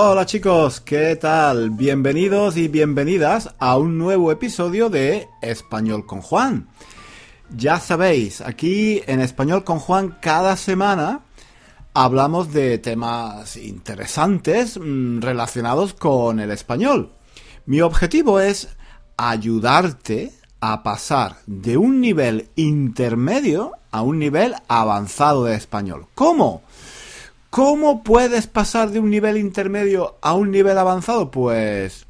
Hola chicos, ¿qué tal? Bienvenidos y bienvenidas a un nuevo episodio de Español con Juan. Ya sabéis, aquí en Español con Juan cada semana hablamos de temas interesantes mm, relacionados con el español. Mi objetivo es ayudarte a pasar de un nivel intermedio a un nivel avanzado de español. ¿Cómo? ¿Cómo puedes pasar de un nivel intermedio a un nivel avanzado? Pues,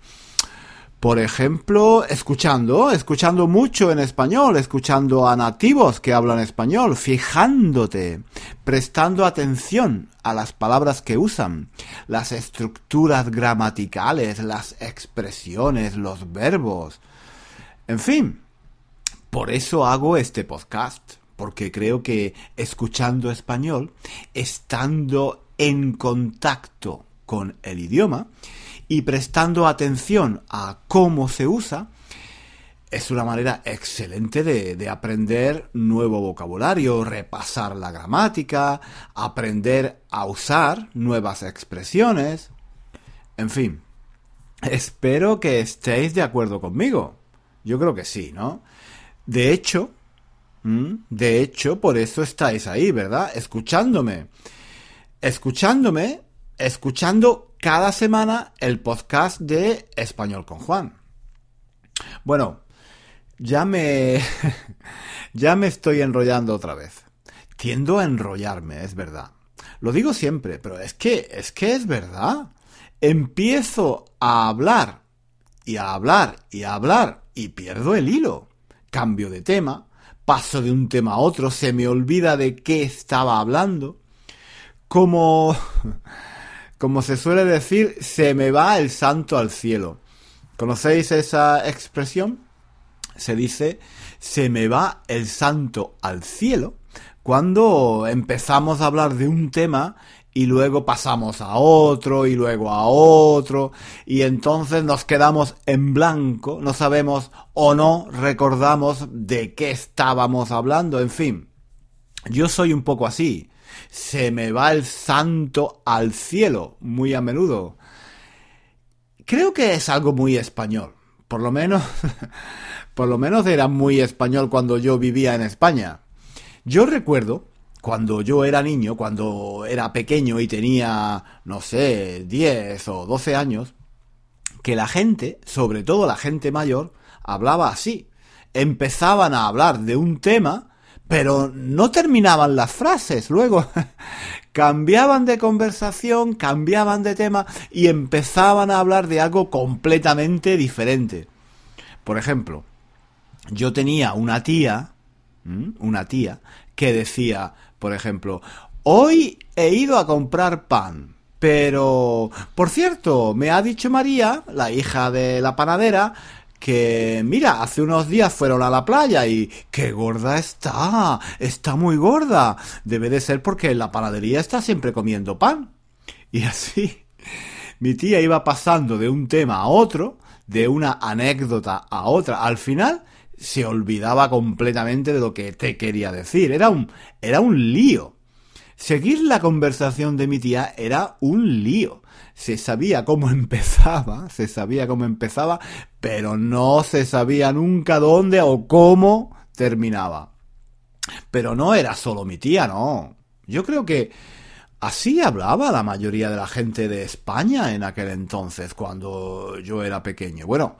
por ejemplo, escuchando, escuchando mucho en español, escuchando a nativos que hablan español, fijándote, prestando atención a las palabras que usan, las estructuras gramaticales, las expresiones, los verbos. En fin, por eso hago este podcast porque creo que escuchando español, estando en contacto con el idioma y prestando atención a cómo se usa, es una manera excelente de, aprender nuevo vocabulario, repasar la gramática, aprender a usar nuevas expresiones. En fin, espero que estéis de acuerdo conmigo. Yo creo que sí, ¿no? De hecho, De hecho, por eso estáis ahí, ¿verdad? Escuchándome. Escuchándome, escuchando cada semana el podcast de Español con Juan. Bueno, ya me... ya me estoy enrollando otra vez. Tiendo a enrollarme, es verdad. Lo digo siempre, pero es que, es que es verdad. Empiezo a hablar y a hablar y a hablar y pierdo el hilo. Cambio de tema, paso de un tema a otro, se me olvida de qué estaba hablando. Como, como se suele decir, se me va el santo al cielo. ¿Conocéis esa expresión? Se dice, se me va el santo al cielo cuando empezamos a hablar de un tema y luego pasamos a otro y luego a otro y entonces nos quedamos en blanco, no sabemos o no recordamos de qué estábamos hablando, en fin. Yo soy un poco así. Se me va el santo al cielo muy a menudo. Creo que es algo muy español. Por lo menos, por lo menos era muy español cuando yo vivía en España. Yo recuerdo cuando yo era niño, cuando era pequeño y tenía, no sé, 10 o 12 años, que la gente, sobre todo la gente mayor, hablaba así. Empezaban a hablar de un tema, pero no terminaban las frases. Luego cambiaban de conversación, cambiaban de tema y empezaban a hablar de algo completamente diferente. Por ejemplo, yo tenía una tía, una tía, que decía, por ejemplo, hoy he ido a comprar pan. Pero, por cierto, me ha dicho María, la hija de la panadera, que mira, hace unos días fueron a la playa y qué gorda está, está muy gorda. Debe de ser porque en la panadería está siempre comiendo pan. Y así, mi tía iba pasando de un tema a otro, de una anécdota a otra. Al final, se olvidaba completamente de lo que te quería decir. Era un, era un lío. Seguir la conversación de mi tía era un lío. Se sabía cómo empezaba, se sabía cómo empezaba, pero no se sabía nunca dónde o cómo terminaba. Pero no era solo mi tía, no. Yo creo que así hablaba la mayoría de la gente de España en aquel entonces, cuando yo era pequeño. Bueno,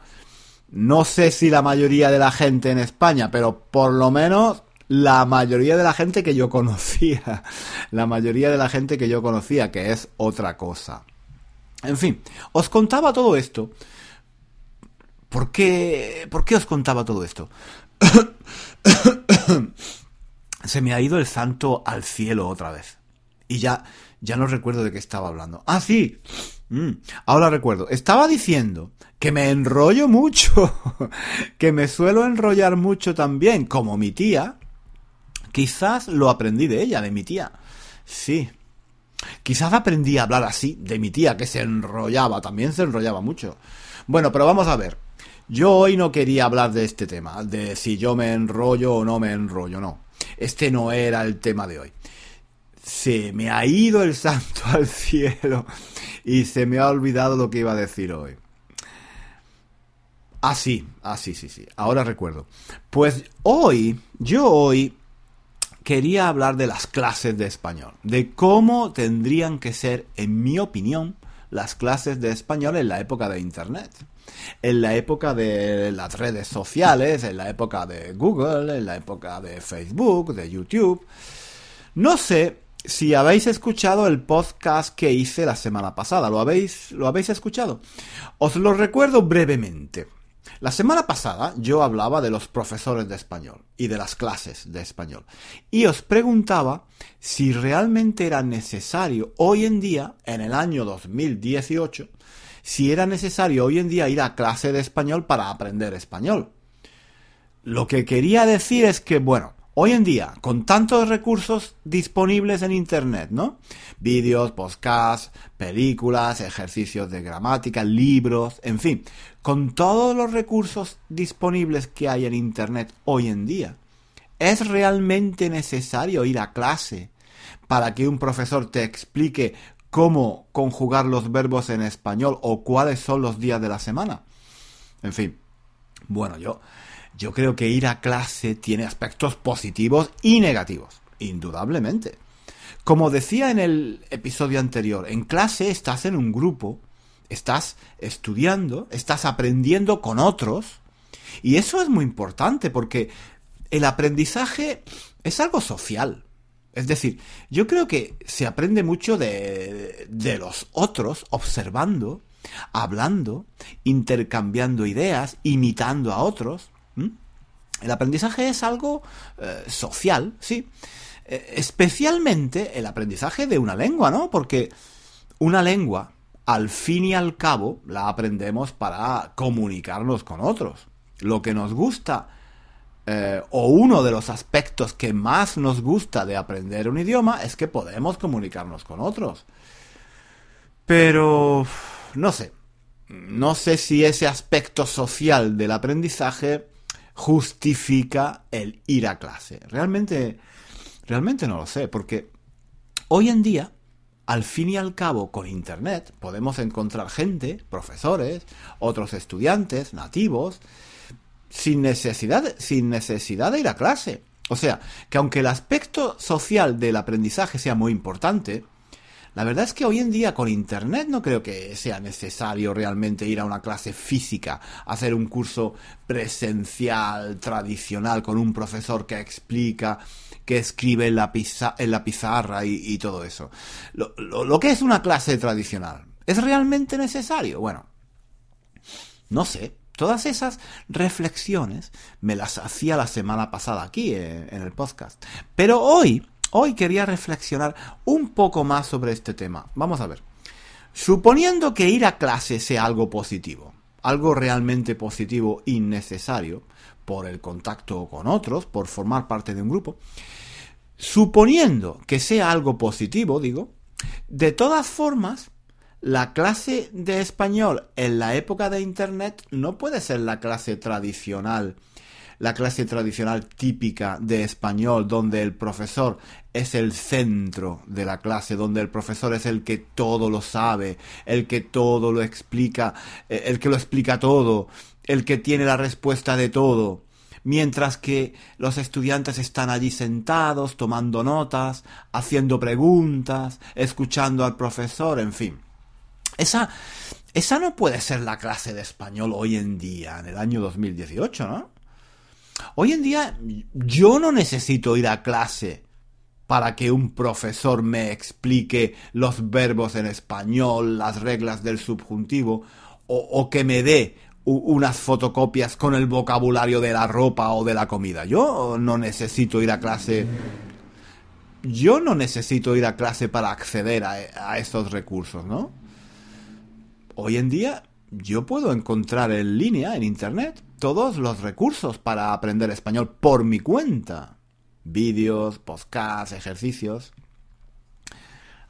no sé si la mayoría de la gente en España, pero por lo menos la mayoría de la gente que yo conocía. La mayoría de la gente que yo conocía, que es otra cosa. En fin, os contaba todo esto. ¿Por qué, ¿Por qué os contaba todo esto? Se me ha ido el santo al cielo otra vez. Y ya, ya no recuerdo de qué estaba hablando. Ah, sí. Mm, ahora recuerdo. Estaba diciendo que me enrollo mucho. que me suelo enrollar mucho también, como mi tía. Quizás lo aprendí de ella, de mi tía. Sí. Quizás aprendí a hablar así de mi tía, que se enrollaba, también se enrollaba mucho. Bueno, pero vamos a ver. Yo hoy no quería hablar de este tema, de si yo me enrollo o no me enrollo, no. Este no era el tema de hoy. Se me ha ido el santo al cielo y se me ha olvidado lo que iba a decir hoy. Ah, sí, ah, sí, sí, sí, ahora recuerdo. Pues hoy, yo hoy quería hablar de las clases de español, de cómo tendrían que ser, en mi opinión, las clases de español en la época de Internet, en la época de las redes sociales, en la época de Google, en la época de Facebook, de YouTube. No sé si habéis escuchado el podcast que hice la semana pasada, ¿lo habéis, lo habéis escuchado? Os lo recuerdo brevemente. La semana pasada yo hablaba de los profesores de español y de las clases de español y os preguntaba si realmente era necesario hoy en día, en el año 2018, si era necesario hoy en día ir a clase de español para aprender español. Lo que quería decir es que, bueno, Hoy en día, con tantos recursos disponibles en Internet, ¿no? Vídeos, podcasts, películas, ejercicios de gramática, libros, en fin, con todos los recursos disponibles que hay en Internet hoy en día, ¿es realmente necesario ir a clase para que un profesor te explique cómo conjugar los verbos en español o cuáles son los días de la semana? En fin, bueno, yo yo creo que ir a clase tiene aspectos positivos y negativos, indudablemente. Como decía en el episodio anterior, en clase estás en un grupo, estás estudiando, estás aprendiendo con otros, y eso es muy importante porque el aprendizaje es algo social. Es decir, yo creo que se aprende mucho de, de los otros observando, hablando, intercambiando ideas, imitando a otros. ¿Mm? El aprendizaje es algo eh, social, sí. Eh, especialmente el aprendizaje de una lengua, ¿no? Porque una lengua, al fin y al cabo, la aprendemos para comunicarnos con otros. Lo que nos gusta, eh, o uno de los aspectos que más nos gusta de aprender un idioma, es que podemos comunicarnos con otros. Pero, no sé. No sé si ese aspecto social del aprendizaje justifica el ir a clase. Realmente, realmente no lo sé, porque hoy en día, al fin y al cabo, con Internet, podemos encontrar gente, profesores, otros estudiantes, nativos, sin necesidad, sin necesidad de ir a clase. O sea, que aunque el aspecto social del aprendizaje sea muy importante, la verdad es que hoy en día con Internet no creo que sea necesario realmente ir a una clase física, hacer un curso presencial, tradicional, con un profesor que explica, que escribe en la, en la pizarra y, todo eso. Lo, lo que es una clase tradicional, ¿es realmente necesario? Bueno, no sé. Todas esas reflexiones me las hacía la semana pasada aquí en, en el podcast. Pero hoy Hoy quería reflexionar un poco más sobre este tema. Vamos a ver. Suponiendo que ir a clase sea algo positivo, algo realmente positivo y necesario, por el contacto con otros, por formar parte de un grupo, suponiendo que sea algo positivo, digo, de todas formas, la clase de español en la época de Internet no puede ser la clase tradicional la clase tradicional típica de español, donde el profesor es el centro de la clase, donde el profesor es el que todo lo sabe, el que todo lo explica, eh, el que lo explica todo, el que tiene la respuesta de todo, mientras que los estudiantes están allí sentados, tomando notas, haciendo preguntas, escuchando al profesor, en fin. Esa, esa no puede ser la clase de español hoy en día, en el año 2018, ¿no? Hoy en día yo no necesito ir a clase para que un profesor me explique los verbos en español, las reglas del subjuntivo, o, que me dé unas fotocopias con el vocabulario de la ropa o de la comida. Yo no necesito ir a clase. Yo no necesito ir a clase para acceder a, a estos recursos, ¿no? Hoy en día yo puedo encontrar en línea, en Internet, todos los recursos para aprender español por mi cuenta. Vídeos, podcasts, ejercicios.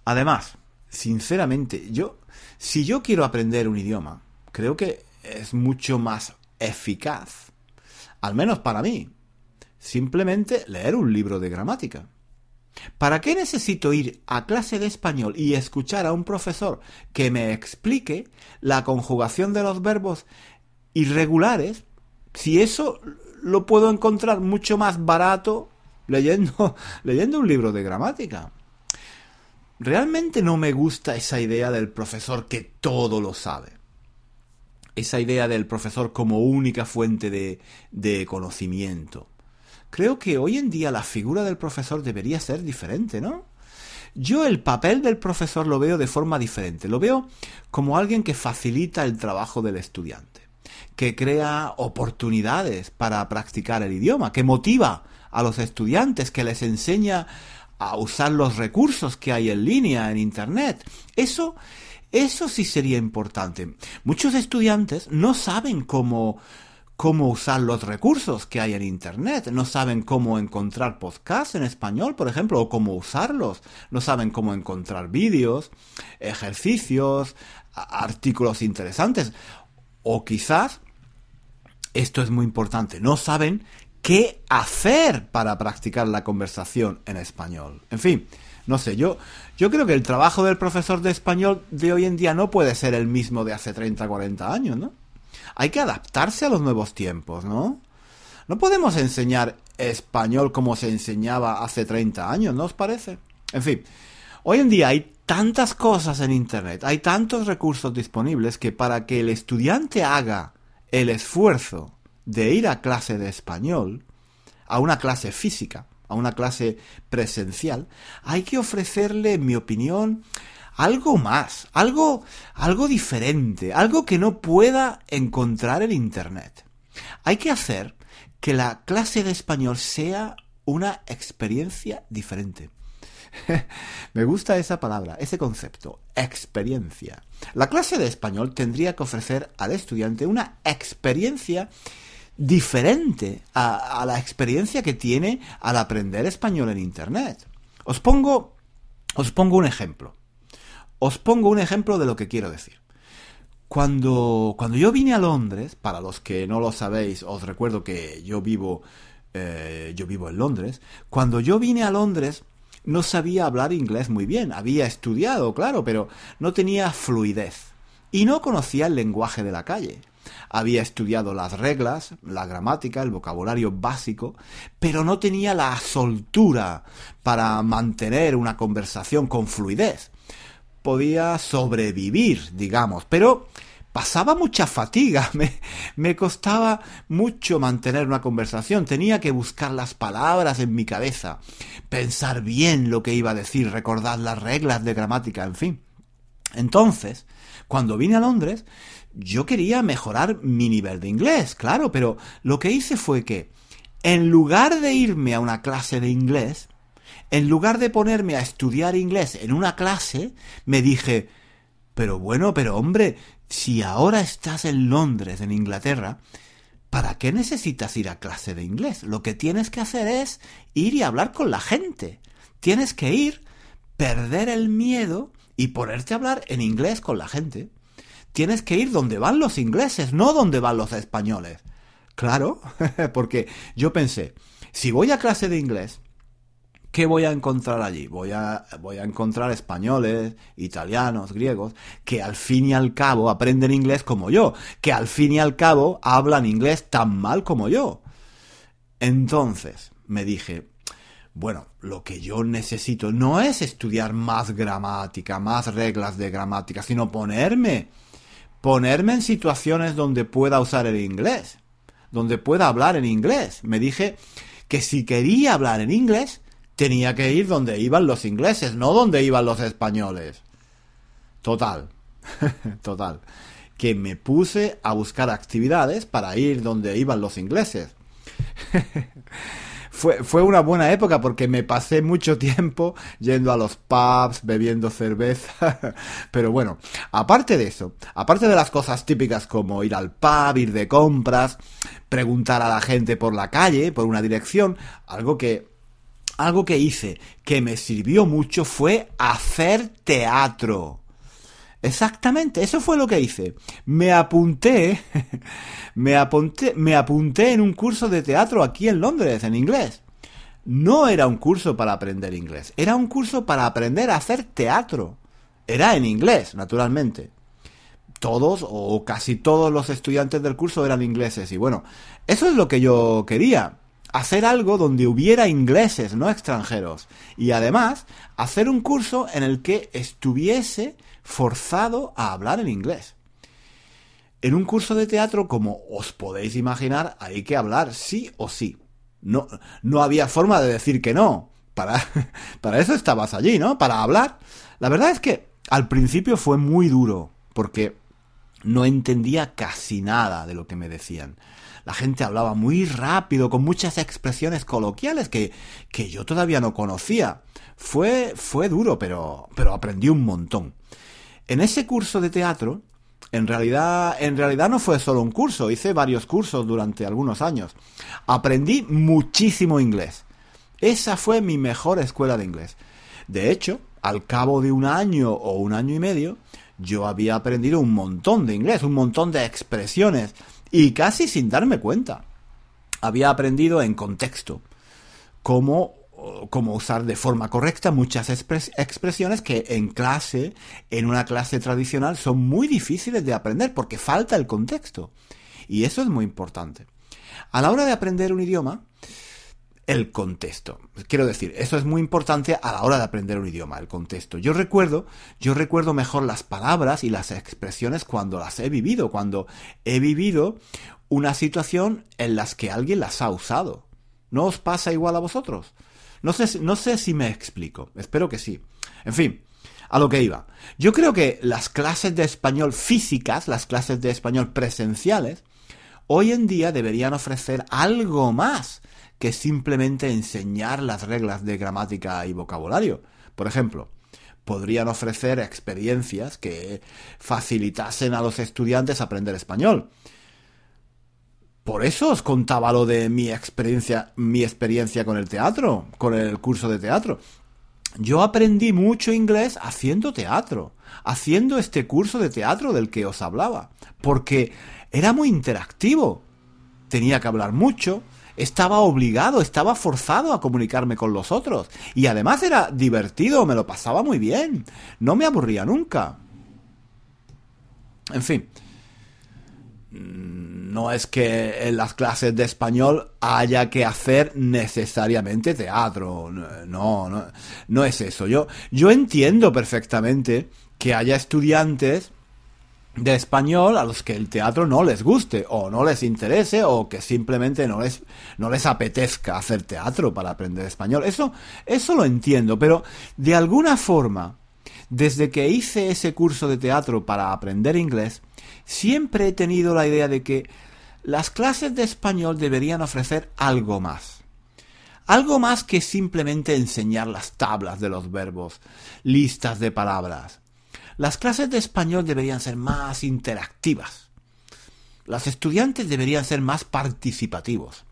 Además, sinceramente, yo, si yo quiero aprender un idioma, creo que es mucho más eficaz, al menos para mí, simplemente leer un libro de gramática. ¿Para qué necesito ir a clase de español y escuchar a un profesor que me explique la conjugación de los verbos irregulares si eso lo puedo encontrar mucho más barato leyendo, leyendo un libro de gramática? Realmente no me gusta esa idea del profesor que todo lo sabe. Esa idea del profesor como única fuente de, de conocimiento. Creo que hoy en día la figura del profesor debería ser diferente, ¿no? Yo el papel del profesor lo veo de forma diferente. Lo veo como alguien que facilita el trabajo del estudiante, que crea oportunidades para practicar el idioma, que motiva a los estudiantes, que les enseña a usar los recursos que hay en línea, en Internet. Eso, eso sí sería importante. Muchos estudiantes no saben cómo cómo usar los recursos que hay en Internet, no saben cómo encontrar podcasts en español, por ejemplo, o cómo usarlos, no saben cómo encontrar vídeos, ejercicios, artículos interesantes, o quizás, esto es muy importante, no saben qué hacer para practicar la conversación en español. En fin, no sé, yo, yo creo que el trabajo del profesor de español de hoy en día no puede ser el mismo de hace 30, 40 años, ¿no? hay que adaptarse a los nuevos tiempos, ¿no? No podemos enseñar español como se enseñaba hace 30 años, ¿no os parece? En fin, hoy en día hay tantas cosas en Internet, hay tantos recursos disponibles que para que el estudiante haga el esfuerzo de ir a clase de español, a una clase física, a una clase presencial, hay que ofrecerle, en mi opinión, algo más, algo, algo diferente, algo que no pueda encontrar en Internet. Hay que hacer que la clase de español sea una experiencia diferente. Me gusta esa palabra, ese concepto, experiencia. La clase de español tendría que ofrecer al estudiante una experiencia diferente a, la experiencia que tiene al aprender español en Internet. Os pongo, os pongo un ejemplo. Os pongo un ejemplo de lo que quiero decir. Cuando, cuando yo vine a Londres, para los que no lo sabéis, os recuerdo que yo vivo, eh, yo vivo en Londres. Cuando yo vine a Londres, no sabía hablar inglés muy bien. Había estudiado, claro, pero no tenía fluidez. Y no conocía el lenguaje de la calle. Había estudiado las reglas, la gramática, el vocabulario básico, pero no tenía la soltura para mantener una conversación con fluidez podía sobrevivir, digamos, pero pasaba mucha fatiga, me, me, costaba mucho mantener una conversación, tenía que buscar las palabras en mi cabeza, pensar bien lo que iba a decir, recordar las reglas de gramática, en fin. Entonces, cuando vine a Londres, yo quería mejorar mi nivel de inglés, claro, pero lo que hice fue que, en lugar de irme a una clase de inglés, en lugar de ponerme a estudiar inglés en una clase, me dije, pero bueno, pero hombre, si ahora estás en Londres, en Inglaterra, ¿para qué necesitas ir a clase de inglés? Lo que tienes que hacer es ir y hablar con la gente. Tienes que ir, perder el miedo y ponerte a hablar en inglés con la gente. Tienes que ir donde van los ingleses, no donde van los españoles. Claro, porque yo pensé, si voy a clase de inglés, ¿Qué voy a encontrar allí? Voy a, voy a encontrar españoles, italianos, griegos, que al fin y al cabo aprenden inglés como yo, que al fin y al cabo hablan inglés tan mal como yo. Entonces me dije, bueno, lo que yo necesito no es estudiar más gramática, más reglas de gramática, sino ponerme, ponerme en situaciones donde pueda usar el inglés, donde pueda hablar en inglés. Me dije que si quería hablar en inglés, tenía que ir donde iban los ingleses, no donde iban los españoles. Total, total. Que me puse a buscar actividades para ir donde iban los ingleses. fue, fue una buena época porque me pasé mucho tiempo yendo a los pubs, bebiendo cerveza. Pero bueno, aparte de eso, aparte de las cosas típicas como ir al pub, ir de compras, preguntar a la gente por la calle, por una dirección, algo que algo que hice que me sirvió mucho fue hacer teatro. Exactamente, eso fue lo que hice. Me apunté, me apunté, me apunté en un curso de teatro aquí en Londres, en inglés. no era un curso para aprender inglés, era un curso para aprender a hacer teatro. Era en inglés, naturalmente. Todos o casi todos los estudiantes del curso eran ingleses y bueno, eso es lo que yo quería. Hacer algo donde hubiera ingleses, no extranjeros. Y además, hacer un curso en el que estuviese forzado a hablar en inglés. En un curso de teatro, como os podéis imaginar, hay que hablar sí o sí. No, no había forma de decir que no. Para, para eso estabas allí, ¿no? Para hablar. La verdad es que al principio fue muy duro, porque no entendía casi nada de lo que me decían. La gente hablaba muy rápido, con muchas expresiones coloquiales que, que yo todavía no conocía. Fue, fue duro, pero, pero aprendí un montón. En ese curso de teatro, en realidad, en realidad no fue solo un curso, hice varios cursos durante algunos años. Aprendí muchísimo inglés. Esa fue mi mejor escuela de inglés. De hecho, al cabo de un año o un año y medio, yo había aprendido un montón de inglés, un montón de expresiones, y casi sin darme cuenta. Había aprendido en contexto cómo cómo usar de forma correcta muchas expresiones que en clase, en una clase tradicional, son muy difíciles de aprender porque falta el contexto. Y eso es muy importante. A la hora de aprender un idioma, el contexto. Quiero decir, eso es muy importante a la hora de aprender un idioma, el contexto. Yo recuerdo, yo recuerdo mejor las palabras y las expresiones cuando las he vivido, cuando he vivido una situación en las que alguien las ha usado. ¿No os pasa igual a vosotros? No sé, no sé si me explico, espero que sí. En fin, a lo que iba. Yo creo que las clases de español físicas, las clases de español presenciales, hoy en día deberían ofrecer algo más que simplemente enseñar las reglas de gramática y vocabulario. Por ejemplo, podrían ofrecer experiencias que facilitasen a los estudiantes aprender español. Por eso os contaba lo de mi experiencia, mi experiencia con el teatro, con el curso de teatro. Yo aprendí mucho inglés haciendo teatro, haciendo este curso de teatro del que os hablaba, porque era muy interactivo. Tenía que hablar mucho, estaba obligado, estaba forzado a comunicarme con los otros. Y además era divertido, me lo pasaba muy bien. No me aburría nunca. En fin, no es que en las clases de español haya que hacer necesariamente teatro. No, no, no es eso. Yo, yo entiendo perfectamente que haya estudiantes de español a los que el teatro no les guste o no les interese o que simplemente no les, no les apetezca hacer teatro para aprender español. Eso, eso lo entiendo, pero de alguna forma, desde que hice ese curso de teatro para aprender inglés, siempre he tenido la idea de que las clases de español deberían ofrecer algo más. Algo más que simplemente enseñar las tablas de los verbos, listas de palabras. Las clases de español deberían ser más interactivas. Los estudiantes deberían ser más participativos.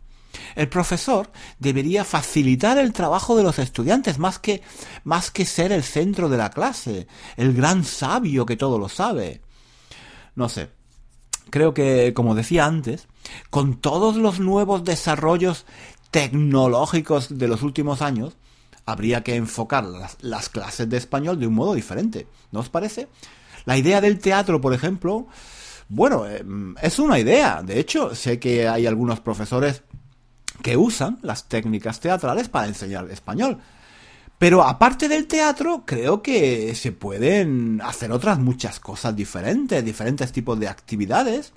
El profesor debería facilitar el trabajo de los estudiantes más que, más que ser el centro de la clase, el gran sabio que todo lo sabe. No sé, creo que, como decía antes, con todos los nuevos desarrollos tecnológicos de los últimos años, habría que enfocar las, clases de español de un modo diferente. ¿No os parece? La idea del teatro, por ejemplo, bueno, eh, es una idea. De hecho, sé que hay algunos profesores que usan las técnicas teatrales para enseñar español. Pero aparte del teatro, creo que se pueden hacer otras muchas cosas diferentes, diferentes tipos de actividades,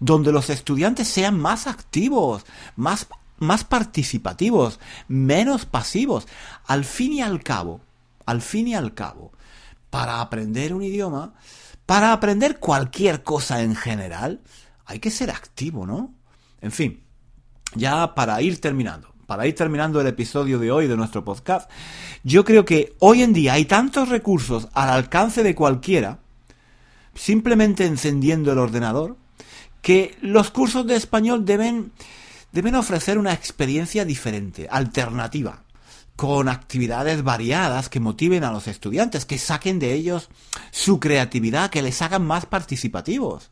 donde los estudiantes sean más activos, más, más participativos, menos pasivos. Al fin y al cabo, al fin y al cabo, para aprender un idioma, para aprender cualquier cosa en general, hay que ser activo, ¿no? En fin, ya para ir terminando para ir terminando el episodio de hoy de nuestro podcast, yo creo que hoy en día hay tantos recursos al alcance de cualquiera, simplemente encendiendo el ordenador, que los cursos de español deben, deben ofrecer una experiencia diferente, alternativa, con actividades variadas que motiven a los estudiantes, que saquen de ellos su creatividad, que les hagan más participativos.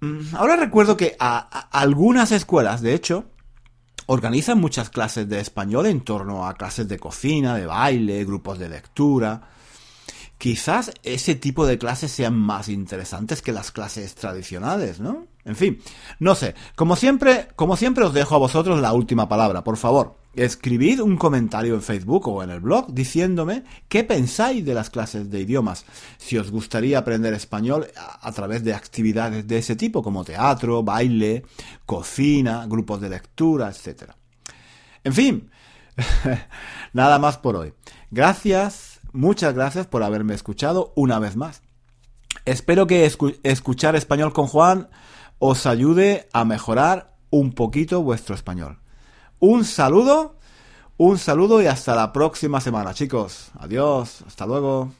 Mm, ahora recuerdo que a algunas escuelas, de hecho, organizan muchas clases de español en torno a clases de cocina, de baile, grupos de lectura. Quizás ese tipo de clases sean más interesantes que las clases tradicionales, ¿no? En fin, no sé. Como siempre, como siempre os dejo a vosotros la última palabra, por favor. Escribid un comentario en Facebook o en el blog diciéndome qué pensáis de las clases de idiomas. Si os gustaría aprender español a, través de actividades de ese tipo, como teatro, baile, cocina, grupos de lectura, etc. En fin, nada más por hoy. Gracias, muchas gracias por haberme escuchado una vez más. Espero que escuchar español con Juan os ayude a mejorar un poquito vuestro español. Un saludo, un saludo y hasta la próxima semana, chicos. Adiós, hasta luego.